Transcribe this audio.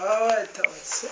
Oh, entonces.